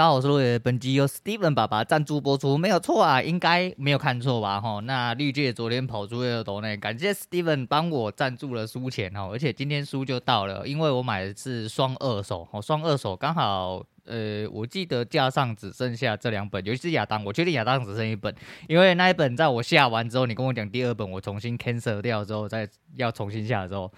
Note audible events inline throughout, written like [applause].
大家好，我是陆爷，本集由 Steven 爸爸赞助播出，没有错啊，应该没有看错吧？哈，那绿界昨天跑出了抖内，感谢 Steven 帮我赞助了书钱哦，而且今天书就到了，因为我买的是双二手，哦，双二手刚好，呃，我记得架上只剩下这两本，尤其是亚当，我确定亚当只剩一本，因为那一本在我下完之后，你跟我讲第二本我重新 cancel 掉之后，再要重新下的时候。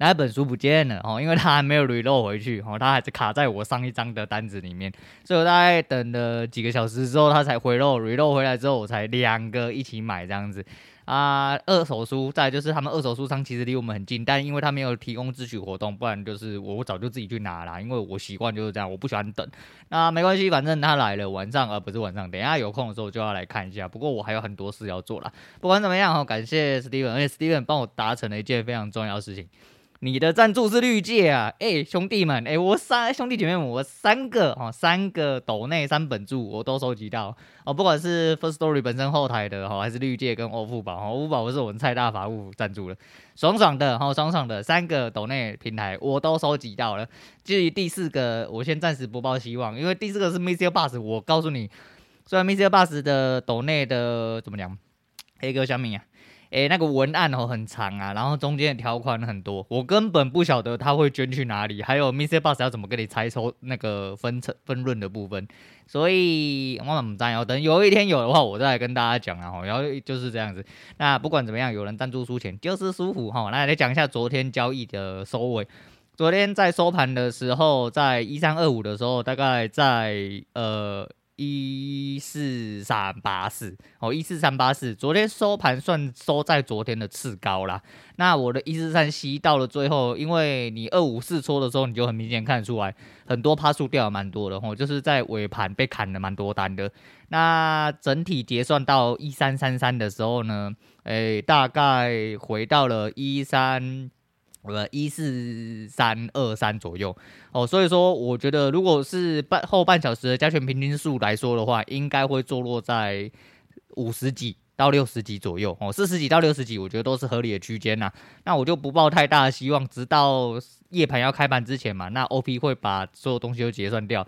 那本书不见了哦，因为它还没有 reload 回去哦，它还是卡在我上一张的单子里面，所以我大概等了几个小时之后，它才回 reload，reload 回来之后，我才两个一起买这样子啊。二手书，再就是他们二手书商其实离我们很近，但因为他没有提供自取活动，不然就是我早就自己去拿了，因为我习惯就是这样，我不喜欢等。那没关系，反正他来了，晚上而、不是晚上，等一下有空的时候就要来看一下。不过我还有很多事要做啦，不管怎么样，感谢 Steven，而且 Steven 帮我达成了一件非常重要的事情。你的赞助是绿界啊，哎、兄弟们，哎、我三兄弟姐妹们，我三个哦，三个斗内三本柱我都收集到哦，不管是 First Story 本身后台的哈，还是绿界跟欧富宝，欧付宝不是我们蔡大法务赞助了，爽爽的哈，爽爽的三个斗内平台我都收集到了。至于第四个，我先暂时不抱希望，因为第四个是 Mr. Bus，我告诉你，虽然 Mr. Bus 的斗内的怎么讲，黑哥小米啊。诶，那个文案哦很长啊，然后中间的条款很多，我根本不晓得他会捐去哪里，还有 MixerBox 要怎么给你拆抽那个分成分润的部分，所以我们不要等有一天有的话，我再来跟大家讲啊，然后就是这样子。那不管怎么样，有人赞助输钱就是舒服哈。那来讲一下昨天交易的收尾，昨天在收盘的时候，在一三二五的时候，大概在呃。一四三八四哦，一四三八四，昨天收盘算收在昨天的次高啦。那我的一四三七到了最后，因为你二五四戳的时候，你就很明显看出来，很多趴数掉了蛮多的哦，就是在尾盘被砍了蛮多单的。那整体结算到一三三三的时候呢，诶，大概回到了一三。呃，一四三二三左右哦，所以说我觉得，如果是半后半小时的加权平均数来说的话，应该会坐落在五十几到六十几左右哦，四十几到六十几，我觉得都是合理的区间呐。那我就不抱太大的希望，直到夜盘要开盘之前嘛，那 OP 会把所有东西都结算掉。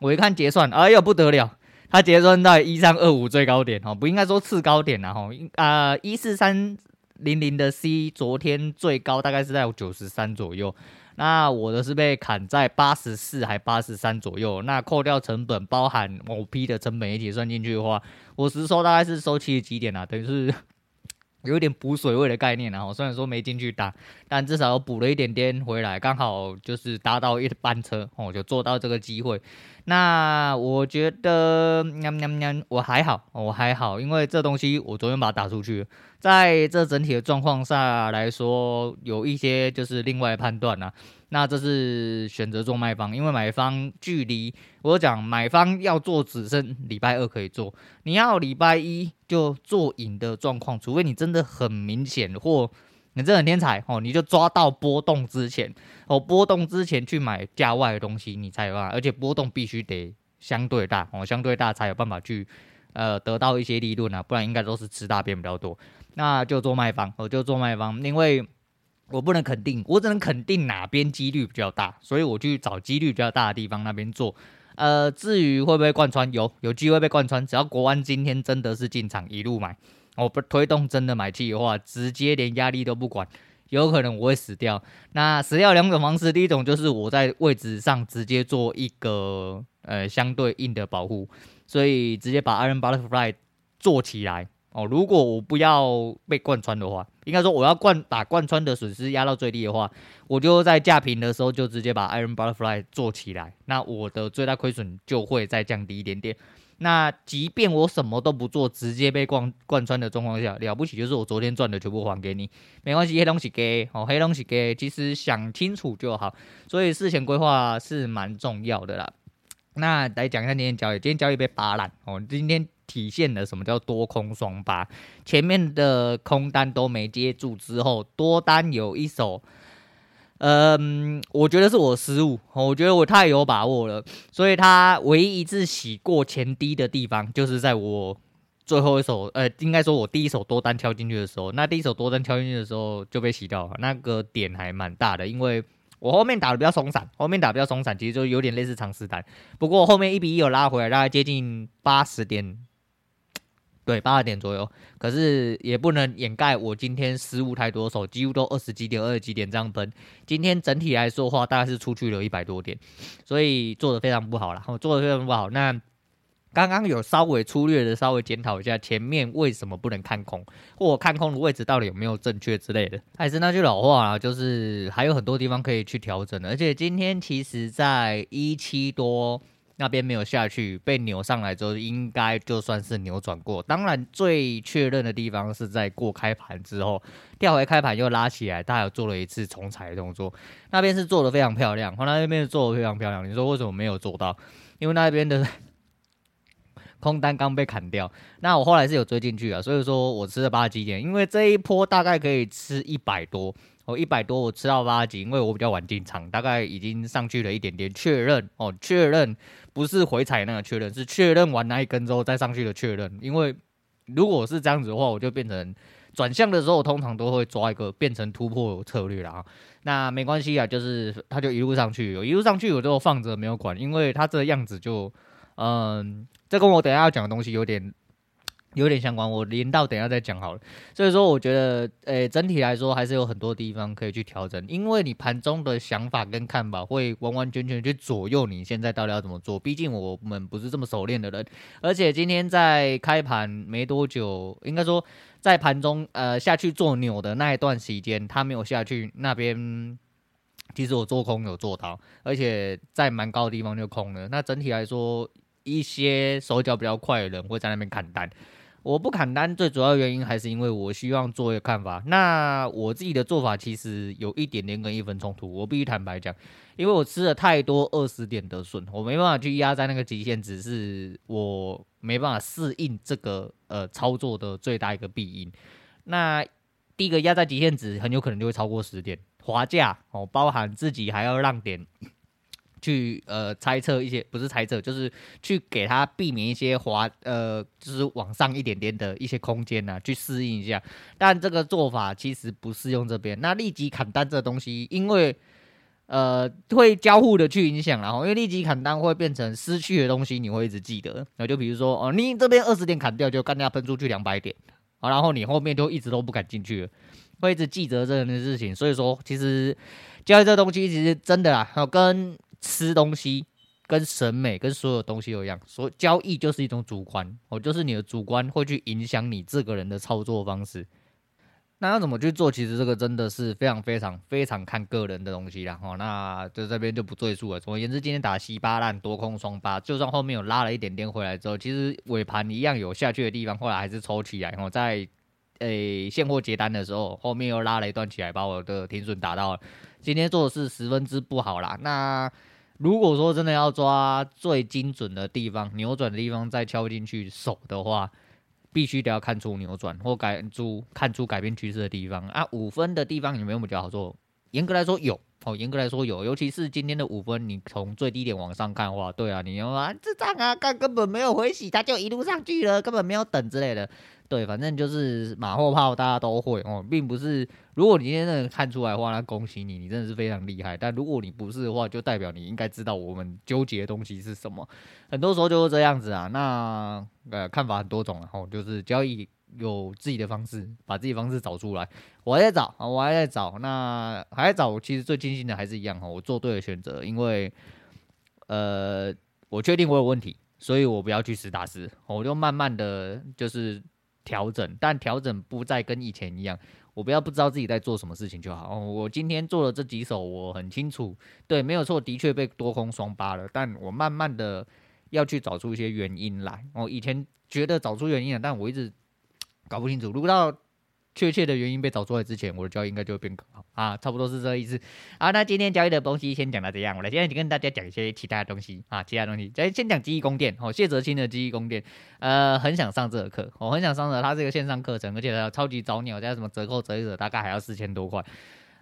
我一看结算，哎呦不得了，它结算在一三二五最高点哦，不应该说次高点呐吼，啊一四三。零零的 C 昨天最高大概是在九十三左右，那我的是被砍在八十四还八十三左右，那扣掉成本，包含某批的成本一起算进去的话，我实收大概是收七十几点啊，等于是 [laughs] 有点补水位的概念啊。我虽然说没进去打，但至少补了一点点回来，刚好就是搭到一班车哦，就做到这个机会。那我觉得，喵喵喵，我还好，我还好，因为这东西我昨天把它打出去，在这整体的状况下来说，有一些就是另外判断啊。那这是选择做卖方，因为买方距离我讲买方要做只剩礼拜二可以做，你要礼拜一就做赢的状况，除非你真的很明显或。你这很天才哦，你就抓到波动之前哦，波动之前去买价外的东西，你才有办法，而且波动必须得相对大哦，相对大才有办法去呃得到一些利润啊，不然应该都是吃大便比较多。那就做卖方，我就做卖方，因为我不能肯定，我只能肯定哪边几率比较大，所以我去找几率比较大的地方那边做。呃，至于会不会贯穿，有有机会被贯穿，只要国安今天真的是进场一路买。我不推动真的买气的话，直接连压力都不管，有可能我会死掉。那死掉两种方式，第一种就是我在位置上直接做一个呃相对应的保护，所以直接把 Iron Butterfly 做起来哦。如果我不要被贯穿的话，应该说我要贯把贯穿的损失压到最低的话，我就在价平的时候就直接把 Iron Butterfly 做起来，那我的最大亏损就会再降低一点点。那即便我什么都不做，直接被贯贯穿的状况下，了不起就是我昨天赚的全部还给你，没关系，黑东西给哦，黑东西给，其实想清楚就好，所以事前规划是蛮重要的啦。那来讲一下今天交易，今天交易被扒烂哦，今天体现了什么叫多空双扒，前面的空单都没接住之后，多单有一手。嗯，我觉得是我失误，我觉得我太有把握了，所以他唯一一次洗过前低的地方，就是在我最后一手，呃，应该说我第一手多单挑进去的时候，那第一手多单挑进去的时候就被洗掉了，那个点还蛮大的，因为我后面打的比较松散，后面打比较松散，其实就有点类似长时单。不过后面一比一有拉回来，大概接近八十点，对，八点左右。可是也不能掩盖我今天失误太多手，几乎都二十几点、二十几点这样分。今天整体来说的话，大概是出去了一百多点，所以做的非常不好了。我做的非常不好。那。刚刚有稍微粗略的稍微检讨一下前面为什么不能看空，或看空的位置到底有没有正确之类的。还是那句老话啊，就是还有很多地方可以去调整的。而且今天其实在一七多那边没有下去，被扭上来之后，应该就算是扭转过。当然最确认的地方是在过开盘之后，跳回开盘又拉起来，他有做了一次重踩的动作，那边是做的非常漂亮，那边是做的非常漂亮。你说为什么没有做到？因为那边的。空单刚被砍掉，那我后来是有追进去啊，所以说我吃了八几点，因为这一波大概可以吃一百多，哦一百多我吃到八几，因为我比较晚进场，大概已经上去了一点点，确认哦确认不是回踩那个确认，是确认完那一根之后再上去的确认，因为如果是这样子的话，我就变成转向的时候，通常都会抓一个变成突破策略了啊，那没关系啊，就是它就一路上去，一路上去我就放着没有管，因为它这样子就。嗯，这跟我等下要讲的东西有点有点相关，我连到等一下再讲好了。所以说，我觉得，诶、整体来说还是有很多地方可以去调整，因为你盘中的想法跟看法会完完全全去左右你现在到底要怎么做。毕竟我们不是这么熟练的人，而且今天在开盘没多久，应该说在盘中呃下去做扭的那一段时间，他没有下去那边。其实我做空有做到，而且在蛮高的地方就空了。那整体来说，一些手脚比较快的人会在那边砍单，我不砍单，最主要原因还是因为我希望做一个看法。那我自己的做法其实有一点点跟一分冲突，我必须坦白讲，因为我吃了太多二十点的笋，我没办法去压在那个极限值，是我没办法适应这个呃操作的最大一个弊因。那第一个压在极限值，很有可能就会超过十点滑价哦，包含自己还要让点。去呃猜测一些，不是猜测，就是去给他避免一些滑呃，就是往上一点点的一些空间呐、啊，去适应一下。但这个做法其实不适用这边。那立即砍单这东西，因为呃会交互的去影响，然后因为立即砍单会变成失去的东西，你会一直记得。那就比如说哦，你这边二十点砍掉，就干掉喷出去两百点，好，然后你后面就一直都不敢进去了，会一直记得这样的事情。所以说，其实交易这东西其实真的啊，跟吃东西跟审美跟所有东西都一样，所以交易就是一种主观，哦，就是你的主观会去影响你这个人的操作方式。那要怎么去做？其实这个真的是非常非常非常看个人的东西啦。哦，那就这边就不赘述了。总而言之，今天打稀巴烂，多空双八，就算后面有拉了一点点回来之后，其实尾盘一样有下去的地方，后来还是抽起来。然后在诶、现货结单的时候，后面又拉了一段起来，把我的停损打到了。今天做的是十分之不好啦。那如果说真的要抓最精准的地方，扭转的地方再敲进去手的话，必须得要看出扭转或改出看出改变趋势的地方啊。五分的地方有没有比较好做？严格来说有哦，严格来说有，尤其是今天的五分，你从最低点往上看的话，对啊，你要啊这账啊，干根本没有回洗，它就一路上去了，根本没有等之类的。对，反正就是马后炮，大家都会哦，并不是。如果你今天真的看出来的话，那恭喜你，你真的是非常厉害。但如果你不是的话，就代表你应该知道我们纠结的东西是什么。很多时候就是这样子啊。那呃，看法很多种，然后就是交易有自己的方式，把自己方式找出来。我还在找，我还在找，那还在找。其实最庆幸的还是一样哈，我做对了选择，因为呃，我确定我有问题，所以我不要去实打实，我就慢慢的就是。调整，但调整不再跟以前一样。我不要不知道自己在做什么事情就好。我今天做了这几手，我很清楚，对，没有错，的确被多空双八了。但我慢慢的要去找出一些原因来。我以前觉得找出原因了，但我一直搞不清楚，如果到。确切的原因被找出来之前，我的交易应该就会变更好啊，差不多是这个意思。好，那今天交易的东西先讲到这样，我来现在就跟大家讲一些其他的东西啊，其他东西。先先讲记忆宫殿哦，谢哲清的记忆宫殿，呃，很想上这个课，我很想上的，它是一个线上课程，而且它超级早鸟，加什么折扣折一折，大概还要四千多块。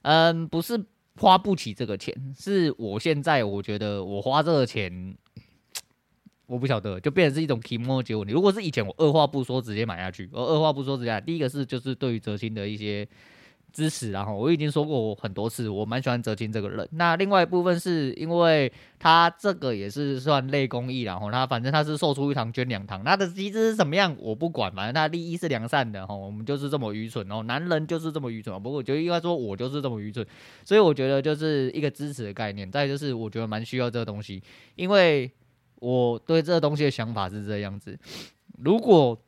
嗯，不是花不起这个钱，是我现在我觉得我花这个钱。我不晓得，就变成是一种提莫结果。你如果是以前，我二话不说直接买下去。我二话不说直接，第一个是就是对于泽青的一些支持，然后我已经说过很多次，我蛮喜欢泽青这个人。那另外一部分是因为他这个也是算类公益，然后他反正他是售出一堂捐两堂，他的机制是怎么样我不管，反正他利益是良善的哈。我们就是这么愚蠢哦，男人就是这么愚蠢。不过我觉得应该说我就是这么愚蠢，所以我觉得就是一个支持的概念。再就是我觉得蛮需要这个东西，因为我对这个东西的想法是这样子：如果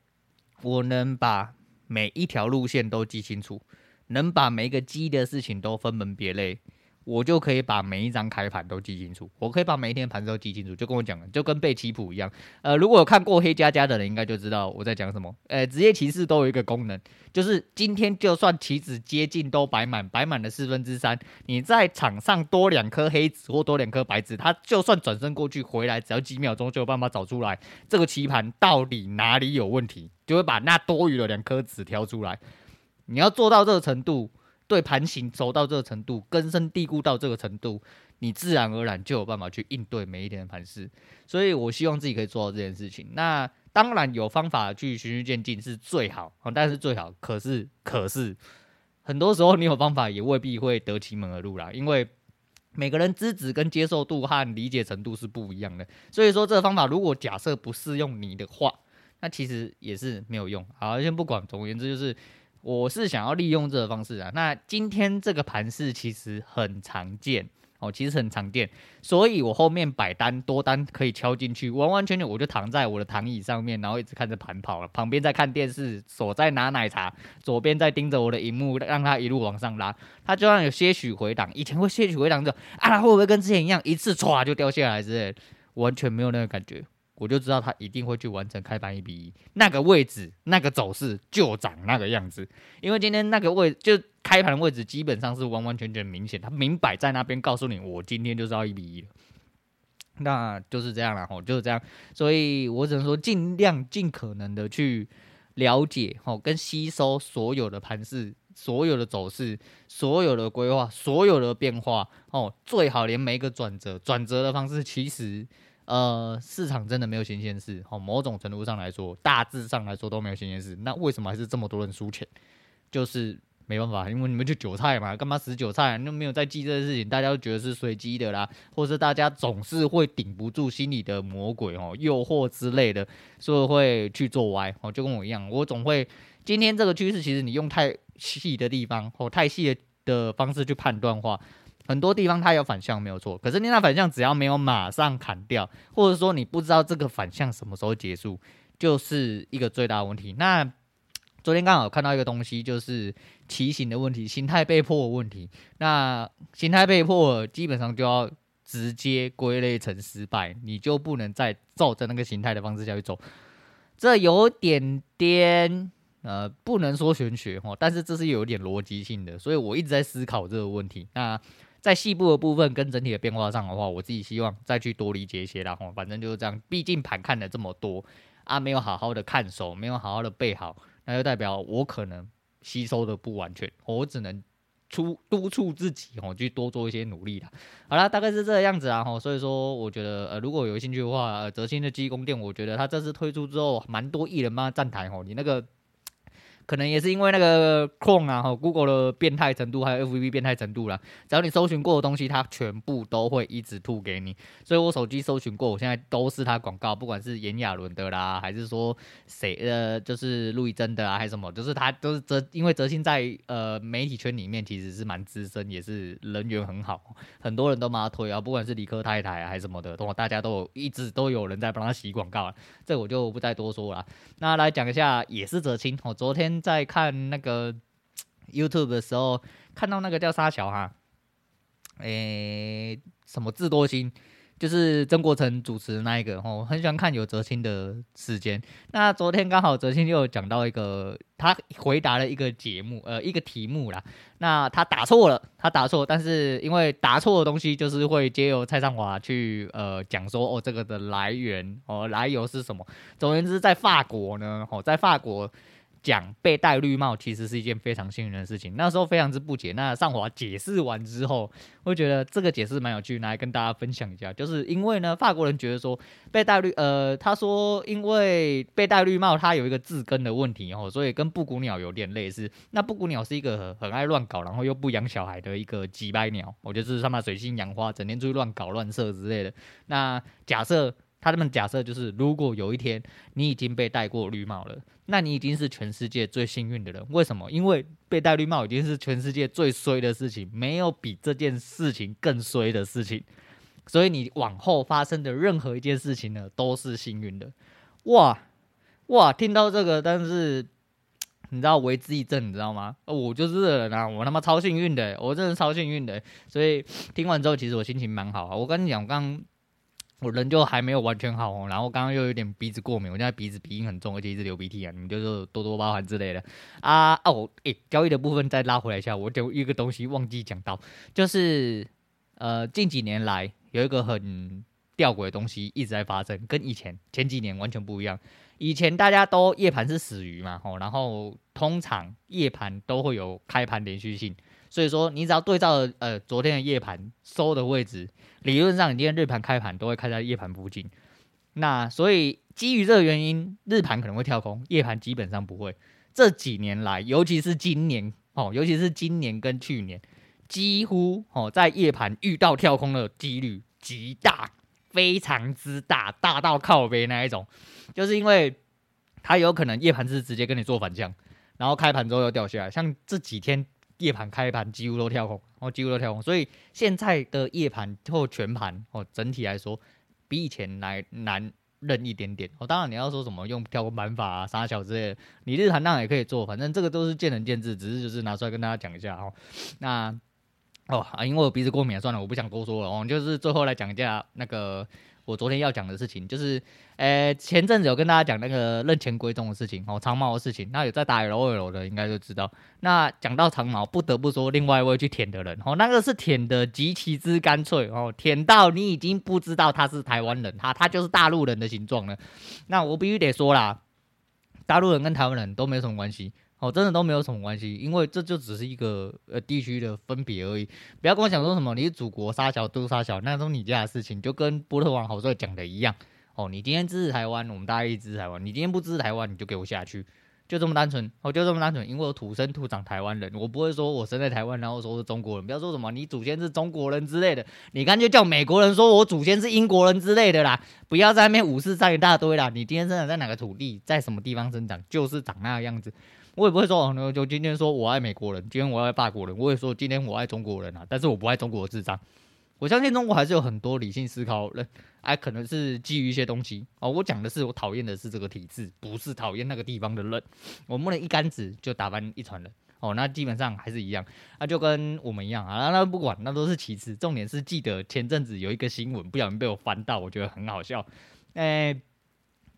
我能把每一条路线都记清楚。能把每一个鸡的事情都分门别类，我就可以把每一张开盘都记清楚。我可以把每一天盘子都记清楚，就跟我讲的，就跟背棋谱一样。呃，如果有看过黑加加的人，应该就知道我在讲什么。呃，职业棋士都有一个功能，就是今天就算棋子接近都摆满，摆满了四分之三，你在场上多两颗黑子或多两颗白子，他就算转身过去回来，只要几秒钟就有办法找出来这个棋盘到底哪里有问题，就会把那多余的两颗子挑出来。你要做到这个程度，对盘形熟到这个程度，根深蒂固到这个程度，你自然而然就有办法去应对每一天的盘势。所以我希望自己可以做到这件事情。那当然有方法去循序渐进是最好啊，但是最好，可是可是很多时候你有方法也未必会得其门而入啦，因为每个人资质跟接受度和理解程度是不一样的。所以说这个方法如果假设不适用你的话，那其实也是没有用。好，先不管，总而言之就是。我是想要利用这个方式啊，那今天这个盘势其实很常见哦，其实很常见，所以我后面摆单多单可以敲进去，完完全全我就躺在我的躺椅上面，然后一直看着盘跑了，旁边在看电视，手在拿奶茶，左边在盯着我的荧幕，让它一路往上拉，它就算有些许回档，以前会些许回档就啊，会不会跟之前一样一次唰就掉下来之类，完全没有那个感觉。我就知道他一定会去完成开盘一比一，那个位置、那个走势就长那个样子。因为今天那个位就开盘位置基本上是完完全全明显，他明摆在那边告诉你，我今天就是要一比一。那就是这样了吼，就是这样。所以我只能说尽量尽可能的去了解吼，跟吸收所有的盘势、所有的走势、所有的规划、所有的变化哦，最好连每一个转折、转折的方式其实。呃，市场真的没有新鲜事，哦，某种程度上来说，大致上来说都没有新鲜事。那为什么还是这么多人输钱？就是没办法，因为你们就韭菜嘛，干嘛死韭菜？你都没有在记这个事情，大家都觉得是随机的啦，或是大家总是会顶不住心里的魔鬼哦，诱惑之类的，所以会去做歪哦，就跟我一样，我总会今天这个趋势，其实你用太细的地方或太细的方式去判断话。很多地方它有反向没有错，可是你那反向只要没有马上砍掉，或者说你不知道这个反向什么时候结束，就是一个最大问题。那昨天刚好看到一个东西，就是骑行的问题，形态被迫的问题。那形态被迫基本上就要直接归类成失败，你就不能再照着那个形态的方式下去走。这有点颠呃，不能说玄学哈，但是这是有点逻辑性的，所以我一直在思考这个问题。那在细部的部分跟整体的变化上的话，我自己希望再去多理解一些啦。吼，反正就是这样。毕竟盘看了这么多啊，没有好好的看熟，没有好好的背好，那就代表我可能吸收的不完全。我只能出督促自己哦，去多做一些努力啦。好啦，大概是这个样子啊。吼，所以说我觉得呃，如果有兴趣的话，呃，哲青的记忆宫殿，我觉得他这次推出之后，蛮多艺人帮他站台吼，你那个。可能也是因为那个 Chrome 啊，哈，Google 的变态程度，还有 FB 变态程度啦。只要你搜寻过的东西，它全部都会一直吐给你。所以我手机搜寻过，我现在都是它广告，不管是炎亚纶的啦，还是说谁呃，就是陆亦真的啊，还是什么，就是他都是哲，因为哲青在呃媒体圈里面其实是蛮资深，也是人缘很好，很多人都帮他推啊，不管是理科太太啊，还是什么的，都大家都有一直都有人在帮他洗广告，啊这我就不再多说了。那来讲一下，也是哲青，我昨天。在看那个 [tsk] YouTube 的时候，看到那个叫沙桥哈，诶、什么智多星，就是曾国城主持的那一个哦，很喜欢看有哲青的时间。那昨天刚好哲青就讲到一个，他回答了一个节目，呃，一个题目啦。那他答错了，他答错，但是因为答错的东西就是会接由蔡尚华去呃讲说哦，这个的来源哦，来由是什么？总而言之，在法国呢，哦，在法国。讲被戴绿帽其实是一件非常幸运的事情，那时候非常之不解。那上华解释完之后，我觉得这个解释蛮有趣，拿来跟大家分享一下。就是因为呢，法国人觉得说被戴绿，呃，他说因为被戴绿帽，它有一个字根的问题哦，所以跟布谷鸟有点类似。那布谷鸟是一个很，爱乱搞，然后又不养小孩的一个机掰鸟，我觉得是他妈水性杨花，整天出去乱搞乱射之类的。那假设。他们假设就是，如果有一天你已经被戴过绿帽了，那你已经是全世界最幸运的人。为什么？因为被戴绿帽已经是全世界最衰的事情，没有比这件事情更衰的事情。所以你往后发生的任何一件事情呢，都是幸运的。哇哇，听到这个，但是你知道为之一振，你知道吗？我就是人啊，我他妈超幸运的，我真的超幸运的。所以听完之后，其实我心情蛮好啊。我跟你讲，我刚。我人就还没有完全好哦，然后刚刚又有点鼻子过敏，我现在鼻子鼻音很重，而且一直流鼻涕啊，你就是多多包涵之类的啊哦，诶，交易的部分再拉回来一下，我有一个东西忘记讲到，就是呃近几年来有一个很吊诡的东西一直在发生，跟以前前几年完全不一样。以前大家都夜盘是死鱼嘛，吼，然后通常夜盘都会有开盘连续性。所以说，你只要对照呃昨天的夜盘收的位置，理论上你今天日盘开盘都会开在夜盘附近。那所以基于这个原因，日盘可能会跳空，夜盘基本上不会。这几年来，尤其是今年哦，尤其是今年跟去年，几乎哦在夜盘遇到跳空的几率极大，非常之大，大到靠北那一种。就是因为它有可能夜盘是直接跟你做反向，然后开盘之后又掉下来，像这几天。夜盘开盘几乎都跳空，哦，几乎都跳空，所以现在的夜盘或全盘哦，整体来说比以前来难认一点点。哦，当然你要说什么用跳空板法啊、杀小之类的，你日盘当然也可以做，反正这个都是见仁见智，只是就是拿出来跟大家讲一下哦。那哦啊，因为我鼻子过敏，算了，我不想多说了哦，就是最后来讲一下那个。我昨天要讲的事情就是，呃，前阵子有跟大家讲那个认钱归宗的事情哦，长毛的事情。那有在打 LOL 的应该就知道。那讲到长毛，不得不说另外一位去舔的人哦，那个是舔的极其之干脆哦，舔到你已经不知道他是台湾人，他他就是大陆人的形状了。那我必须得说啦，大陆人跟台湾人都没有什么关系。哦，真的都没有什么关系，因为这就只是一个呃地区的分别而已。不要跟我讲说什么你是祖国杀小都杀小，那都是你家的事情，就跟波特王好帅讲的一样。哦，你今天支持台湾，我们大家一起支持台湾；你今天不支持台湾，你就给我下去，就这么单纯。哦，就这么单纯，因为我土生土长台湾人，我不会说我生在台湾，然后说是中国人。不要说什么你祖先是中国人之类的，你干脆叫美国人说我祖先是英国人之类的啦。不要在那边五四三一大堆啦。你今天生长在哪个土地，在什么地方生长，就是长那个样子。我也不会说，就今天说我爱美国人，今天我爱法国人，我也说今天我爱中国人啊。但是我不爱中国的智障。我相信中国还是有很多理性思考人，哎，可能是基于一些东西哦。我讲的是我讨厌的是这个体制，不是讨厌那个地方的人。我们不能一竿子就打翻一船人哦。那基本上还是一样，那就跟我们一样啊。那不管，那都是其次，重点是记得前阵子有一个新闻，不小心被我翻到，我觉得很好笑。哎，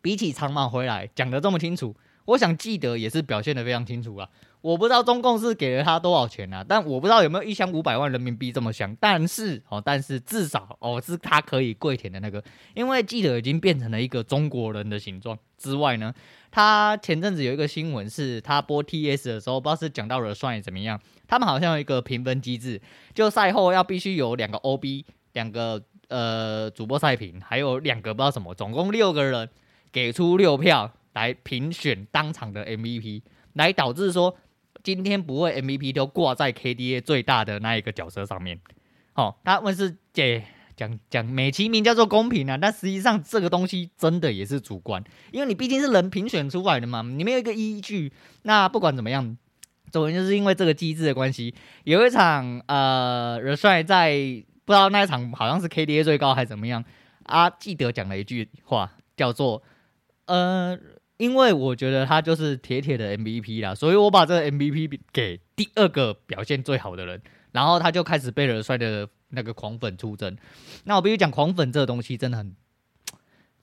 比起长毛回来讲得这么清楚。我想记得也是表现得非常清楚啊！我不知道中共是给了他多少钱啊，但我不知道有没有一箱五百万人民币这么香。但是哦，但是至少哦是他可以跪舔的那个，因为记得已经变成了一个中国人的形状之外呢，他前阵子有一个新闻是他播 TS 的时候，不知道是讲到了算怎么样，他们好像有一个评分机制，就赛后要必须有两个 OB，两个呃主播赛评，还有两个不知道什么，总共六个人给出六票。来评选当场的 MVP，来导致说今天不会 MVP 都挂在 KDA 最大的那一个角色上面。哦，他们是讲讲讲美其名叫做公平啊，但实际上这个东西真的也是主观，因为你毕竟是人评选出来的嘛，你没有一个依据。那不管怎么样，总之就是因为这个机制的关系，有一场呃，人帅在不知道那一场好像是 KDA 最高还是怎么样啊，记得讲了一句话叫做呃。因为我觉得他就是铁铁的 MVP 啦，所以我把这个 MVP 给第二个表现最好的人，然后他就开始被惹帅的那个狂粉出征。那我必须讲，狂粉这个东西真的很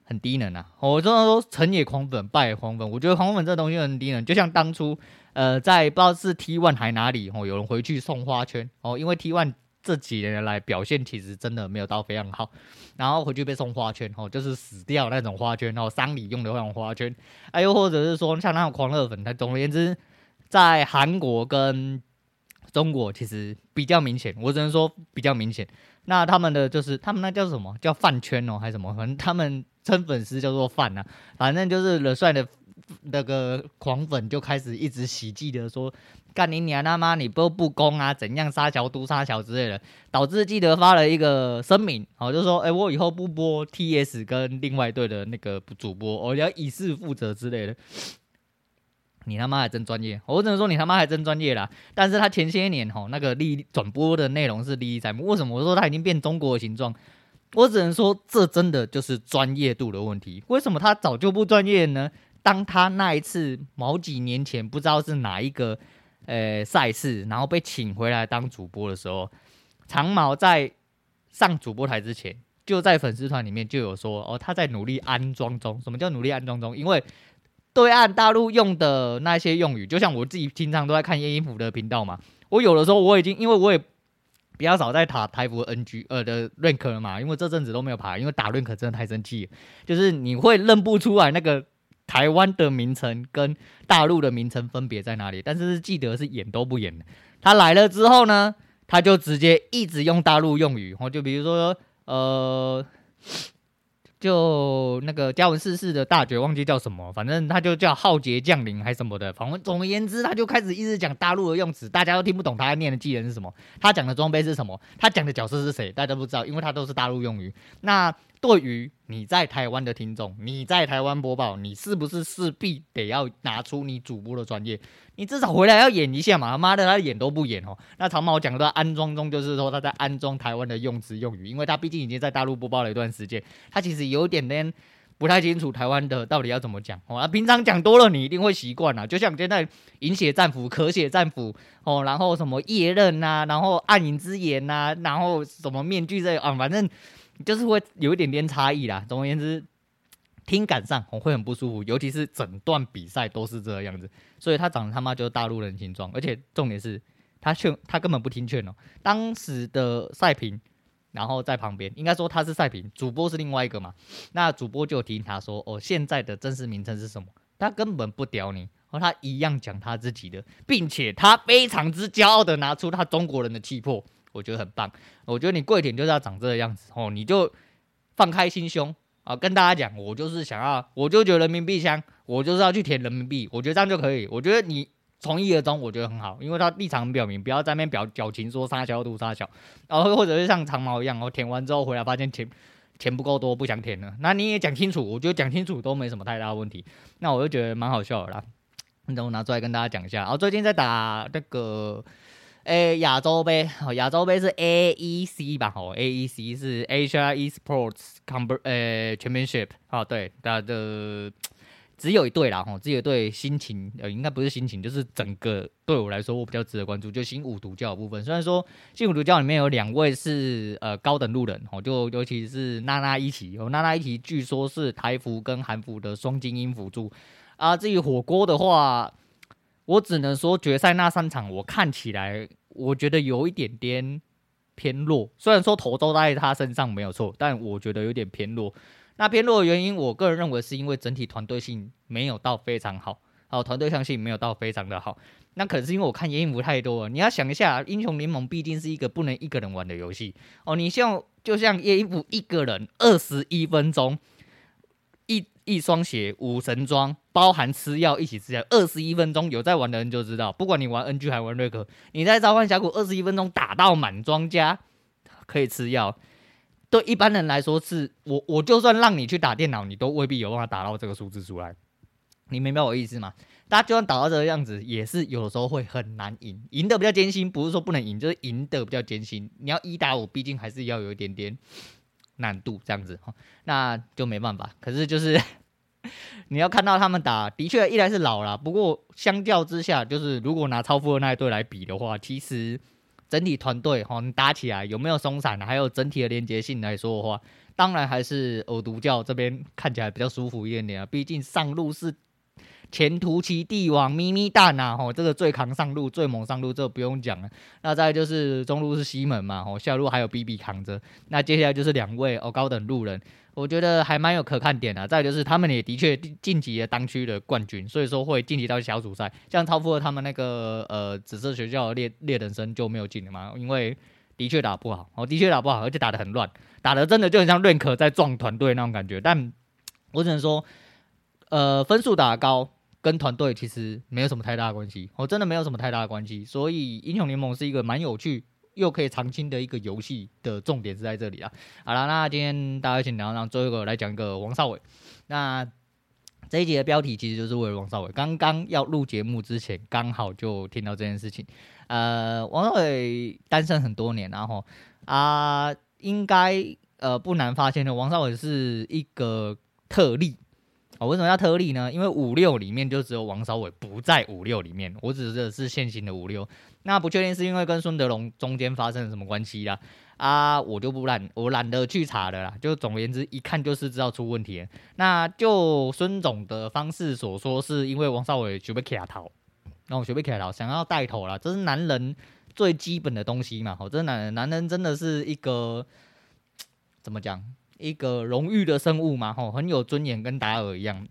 很低能啊！我真的说成也狂粉，败也狂粉。我觉得狂粉这东西很低能，就像当初呃在不知道是 T1 还哪里哦，有人回去送花圈哦，因为 T1 这几年来表现其实真的没有到非常好，然后回去被送花圈哦，就是死掉那种花圈哦，丧礼用的那种花圈，哎又或者是说像那种狂热粉，他总而言之，在韩国跟中国其实比较明显，我只能说比较明显。那他们的就是他们那叫什么叫饭圈哦，还是什么？反正他们称粉丝叫做饭啊，反正就是了帅的。那个狂粉就开始一直喜剧的说：“干你娘他妈，你不不公啊？怎样杀桥毒杀桥之类的，导致记得发了一个声明，哦，就说：哎、我以后不播 TS 跟另外队的那个主播，我要以示负责之类的。你他妈还真专业，我只能说你他妈还真专业啦。但是他前些年吼那个历转播的内容是历历在目，为什么我说他已经变中国的形状？我只能说这真的就是专业度的问题。为什么他早就不专业呢？”当他那一次某几年前不知道是哪一个呃赛事，然后被请回来当主播的时候，长毛在上主播台之前，就在粉丝团里面就有说哦，他在努力安装中。什么叫努力安装中？因为对岸大陆用的那些用语，就像我自己平常都在看叶音符的频道嘛，我有的时候我已经因为我也比较少在打台服 NG 呃的 rank 了嘛，因为这阵子都没有爬，因为打 rank 真的太生气，就是你会认不出来那个。台湾的名称跟大陆的名称分别在哪里？但是记得是演都不演的。他来了之后呢，他就直接一直用大陆用语，就比如说，呃。就那个嘉文逝世的大绝忘记叫什么，反正他就叫浩劫降临还是什么的，反正总而言之，他就开始一直讲大陆的用词，大家都听不懂他念的技能是什么，他讲的装备是什么，他讲的角色是谁，大家都不知道，因为他都是大陆用语。那对于你在台湾的听众，你在台湾播报，你是不是势必得要拿出你主播的专业？你至少回来要演一下嘛！他妈的，他演都不演哦。那长毛讲的安装中，就是说他在安装台湾的用词用语，因为他毕竟已经在大陆播报了一段时间，他其实有点点不太清楚台湾的到底要怎么讲哦。他平常讲多了，你一定会习惯了。就像现在饮血战斧、咳血战斧哦，然后什么夜刃呐、然后暗影之眼呐、然后什么面具这啊，反正就是会有一点点差异啦。总而言之。听感上我会很不舒服，尤其是整段比赛都是这个样子，所以他长得他妈就是大陆人形状，而且重点是他劝他根本不听劝哦。当时的赛评，然后在旁边，应该说他是赛评，主播是另外一个嘛。那主播就听他说哦，现在的真实名称是什么？他根本不屌你，和他一样讲他自己的，并且他非常之骄傲的拿出他中国人的气魄，我觉得很棒。我觉得你跪舔就是要长这个样子哦，你就放开心胸。啊，跟大家讲，我就是想要，我就觉得人民币香，我就是要去填人民币，我觉得这样就可以。我觉得你从一而终，我觉得很好，因为他立场很表明，不要在那边表矫情说撒娇都撒娇，然后或者是像长毛一样，我填完之后回来发现钱钱不够多，不想填了，那你也讲清楚，我觉得讲清楚都没什么太大问题，那我就觉得蛮好笑的啦。那我拿出来跟大家讲一下，然后最近在打那个。诶，亚洲杯，亚洲杯是 AEC 吧？哦，AEC 是 Asia Esports Com 呃 Championship 啊，对，它的只有一队啦，吼，只有一队心情，呃，应该不是心情，就是整个对我来说，我比较值得关注，就新五毒教的部分。虽然说新五毒教里面有两位是呃高等路人，哦，就尤其是娜娜一起，哦，娜娜一起据说是台服跟韩服的双精英辅助啊。至于火锅的话。我只能说，决赛那三场我看起来，我觉得有一点点偏弱。虽然说头都在他身上没有错，但我觉得有点偏弱。那偏弱的原因，我个人认为是因为整体团队性没有到非常好，好团队向性没有到非常的好。那可能是因为我看叶英福太多了。你要想一下，英雄联盟毕竟是一个不能一个人玩的游戏哦。你像就像叶英福一个人二十一分钟。一双鞋，五神装，包含吃药一起吃药，二十一分钟，有在玩的人就知道，不管你玩 NG 还玩瑞克，你在召唤峡谷二十一分钟打到满装甲可以吃药，对一般人来说是，我我就算让你去打电脑，你都未必有办法打到这个数字出来，你明白我意思吗？大家就算打到这个样子，也是有的时候会很难赢，赢得比较艰辛，不是说不能赢，就是赢得比较艰辛。你要一打五，毕竟还是要有一点点。难度这样子哈，那就没办法。可是就是 [laughs] 你要看到他们打，的确一来是老了，不过相较之下，就是如果拿超富的那一队来比的话，其实整体团队哈，你打起来有没有松散，还有整体的连接性来说的话，当然还是偶独教这边看起来比较舒服一点点啊。毕竟上路是前途骑帝王咪咪蛋呐，吼，这个最扛上路，最猛上路，这个不用讲了。那再就是中路是西门嘛，吼，下路还有 BB 扛着。那接下来就是两位哦高等路人，我觉得还蛮有可看点的。再就是他们也的确晋级了当区的冠军，所以说会晋级到小组赛。像超富他们那个呃紫色学校猎猎人生就没有进了嘛，因为的确打不好，哦，的确打不好，而且打得很乱，打得真的就很像 Rank 在撞团队那种感觉。但我只能说，呃，分数打得高。跟团队其实没有什么太大的关系，我真的没有什么太大的关系，所以英雄联盟是一个蛮有趣又可以长青的一个游戏的重点是在这里啊。好了，那今天大家先聊，让最后一个来讲一个王少伟。那这一集的标题其实就是为了王少伟。刚刚要录节目之前，刚好就听到这件事情。呃，王少伟单身很多年，然后啊，应该呃不难发现的，王少伟是一个特例。哦，为什么要特例呢？因为五六里面就只有王少伟不在五六里面，我指的是现行的五六。那不确定是因为跟孙德龙中间发生了什么关系啦？啊，我就不懒，我懒得去查的啦。就总而言之，一看就是知道出问题。那就孙总的方式所说，是因为王少伟准备卡头，然后准备卡头，想要带头啦，这是男人最基本的东西嘛。好，这是男人，男人真的是一个怎么讲？一个荣誉的生物嘛，吼，很有尊严，跟达尔一样。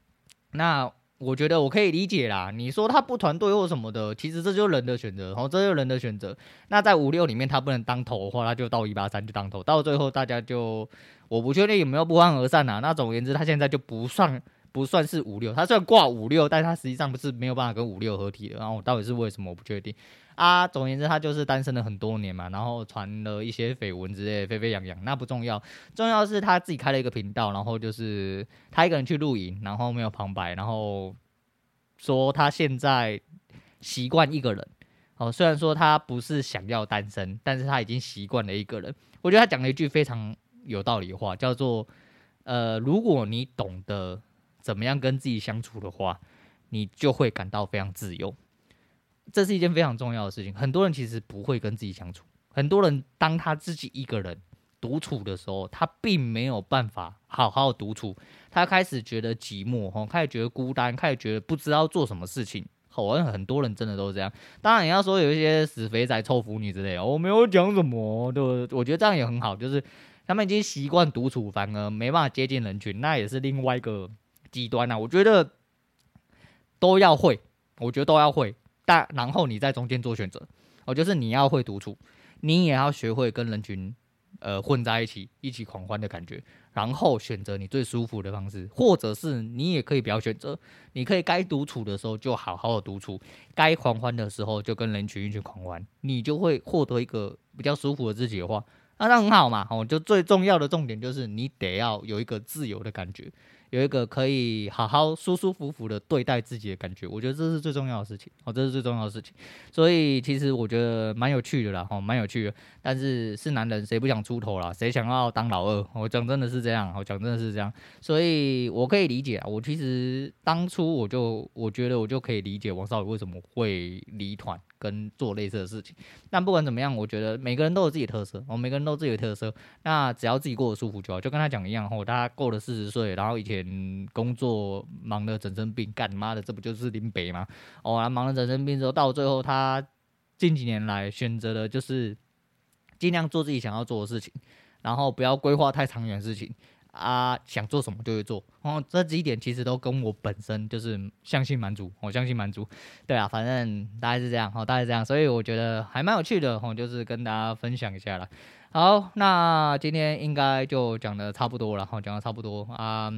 那我觉得我可以理解啦。你说他不团队或什么的，其实这就是人的选择，吼，这就是人的选择。那在五六里面他不能当头的话，他就到一八三就当头。到最后大家就，我不确定有没有不欢而散啊。那总而言之，他现在就不算不算是五六，他虽然挂五六，但他实际上不是没有办法跟五六合体的。然后到底是为什么，我不确定。啊，总而言之，他就是单身了很多年嘛，然后传了一些绯闻之类，沸沸扬扬。那不重要，重要是他自己开了一个频道，然后就是他一个人去露营，然后没有旁白，然后说他现在习惯一个人。哦，虽然说他不是想要单身，但是他已经习惯了一个人。我觉得他讲了一句非常有道理的话，叫做：呃，如果你懂得怎么样跟自己相处的话，你就会感到非常自由。这是一件非常重要的事情。很多人其实不会跟自己相处。很多人当他自己一个人独处的时候，他并没有办法好好独处。他开始觉得寂寞，吼，开始觉得孤单，开始觉得不知道做什么事情。好像很多人真的都是这样。当然，你要说有一些死肥仔、臭腐女之类的，我没有讲什么，对，我觉得这样也很好。就是他们已经习惯独处，反而没办法接近人群，那也是另外一个极端啊。我觉得都要会，我觉得都要会。但然后你在中间做选择，哦，就是你要会独处，你也要学会跟人群，呃，混在一起，一起狂欢的感觉，然后选择你最舒服的方式，或者是你也可以不要选择，你可以该独处的时候就好好的独处，该狂欢的时候就跟人群一起狂欢，你就会获得一个比较舒服的自己的话，那那很好嘛，哦，就最重要的重点就是你得要有一个自由的感觉。有一个可以好好舒舒服服的对待自己的感觉，我觉得这是最重要的事情哦，这是最重要的事情。所以其实我觉得蛮有趣的啦，哦，蛮有趣的。但是是男人谁不想出头啦？谁想要当老二？我讲真的是这样，我讲真的是这样。所以我可以理解啊，我其实当初我就我觉得我就可以理解王少宇为什么会离团。跟做类似的事情，但不管怎么样，我觉得每个人都有自己的特色，我每个人都有自己的特色，那只要自己过得舒服就好。就跟他讲一样，吼，他过了四十岁，然后以前工作忙得整身病，干妈的，这不就是林北吗？哦，忙了整身病之后，到最后他近几年来选择的就是尽量做自己想要做的事情，然后不要规划太长远的事情。啊，想做什么就会做，哦，这几点其实都跟我本身就是相信满足，我相信满足，对啊，反正大概是这样，哦，大概是这样，所以我觉得还蛮有趣的，哦，就是跟大家分享一下了。好，那今天应该就讲的差不多了，哈，讲的差不多啊，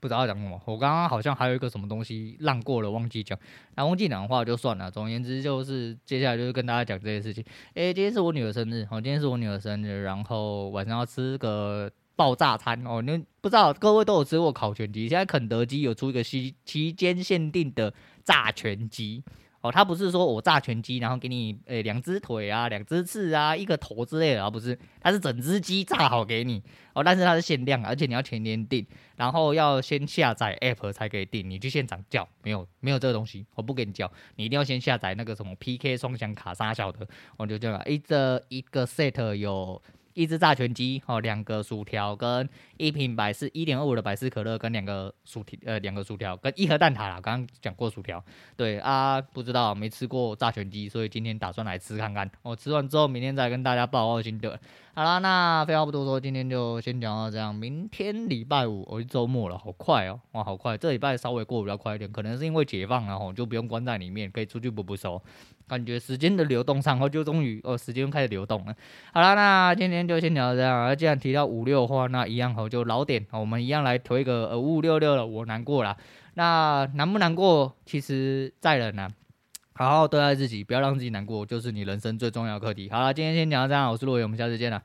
不知道讲什么，我刚刚好像还有一个什么东西浪过了，忘记讲，那忘记讲的话就算了。总而言之，就是接下来就是跟大家讲这些事情。诶，今天是我女儿生日，哦，今天是我女儿生日，然后晚上要吃个。爆炸餐哦，你不知道各位都有吃过烤全鸡？现在肯德基有出一个期期间限定的炸全鸡哦，它不是说我炸全鸡，然后给你诶两只腿啊、两只翅啊、一个头之类的，而不是，它是整只鸡炸好给你哦，但是它是限量，而且你要前天订，然后要先下载 app 才可以订，你去现场叫没有没有这个东西，我不给你叫，你一定要先下载那个什么 PK 双响卡杀小的，我就这样，一这一个 set 有。一只炸全鸡，哦，两个薯条跟一瓶百事一点二五的百事可乐跟两个薯条，呃，两个薯条跟一盒蛋挞啦。刚刚讲过薯条，对啊，不知道没吃过炸全鸡，所以今天打算来吃看看。我、吃完之后，明天再跟大家报告心得。好啦，那废话不多说，今天就先讲到这样。明天礼拜五，我、哦、周末了，好快哦，哇，好快！这礼拜稍微过得比较快一点，可能是因为解放了吼，就不用关在里面，可以出去补补手。感觉时间的流动上，然后就终于哦，时间开始流动了。好了，那今天就先聊到这样。既然提到五六的话，那一样好就老点，我们一样来推个呃五五六六了。我难过了，那难不难过？其实在人呢、好好对待自己，不要让自己难过，就是你人生最重要的课题。好了，今天先讲到这样，我是陆伟，我们下次见了。